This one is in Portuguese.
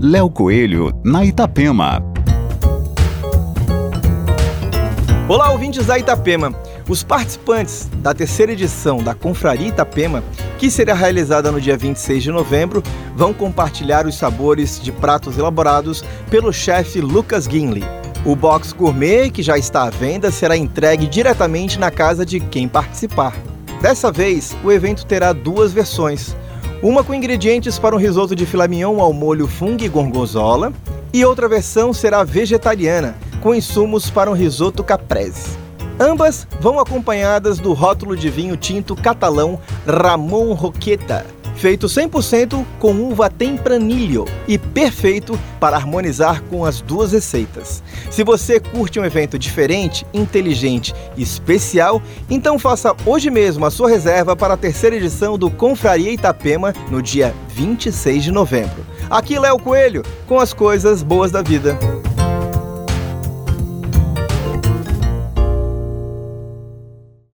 Léo Coelho, na Itapema. Olá, ouvintes da Itapema. Os participantes da terceira edição da Confraria Itapema, que será realizada no dia 26 de novembro, vão compartilhar os sabores de pratos elaborados pelo chefe Lucas Guinley. O box gourmet, que já está à venda, será entregue diretamente na casa de quem participar. Dessa vez, o evento terá duas versões. Uma com ingredientes para um risoto de filé ao molho fungo e gorgonzola, e outra versão será vegetariana, com insumos para um risoto caprese. Ambas vão acompanhadas do rótulo de vinho tinto catalão Ramon Roqueta, feito 100% com uva tempranilho e perfeito para harmonizar com as duas receitas. Se você curte um evento diferente, inteligente e especial, então faça hoje mesmo a sua reserva para a terceira edição do Confraria Itapema no dia 26 de novembro. Aqui Léo Coelho com as coisas boas da vida.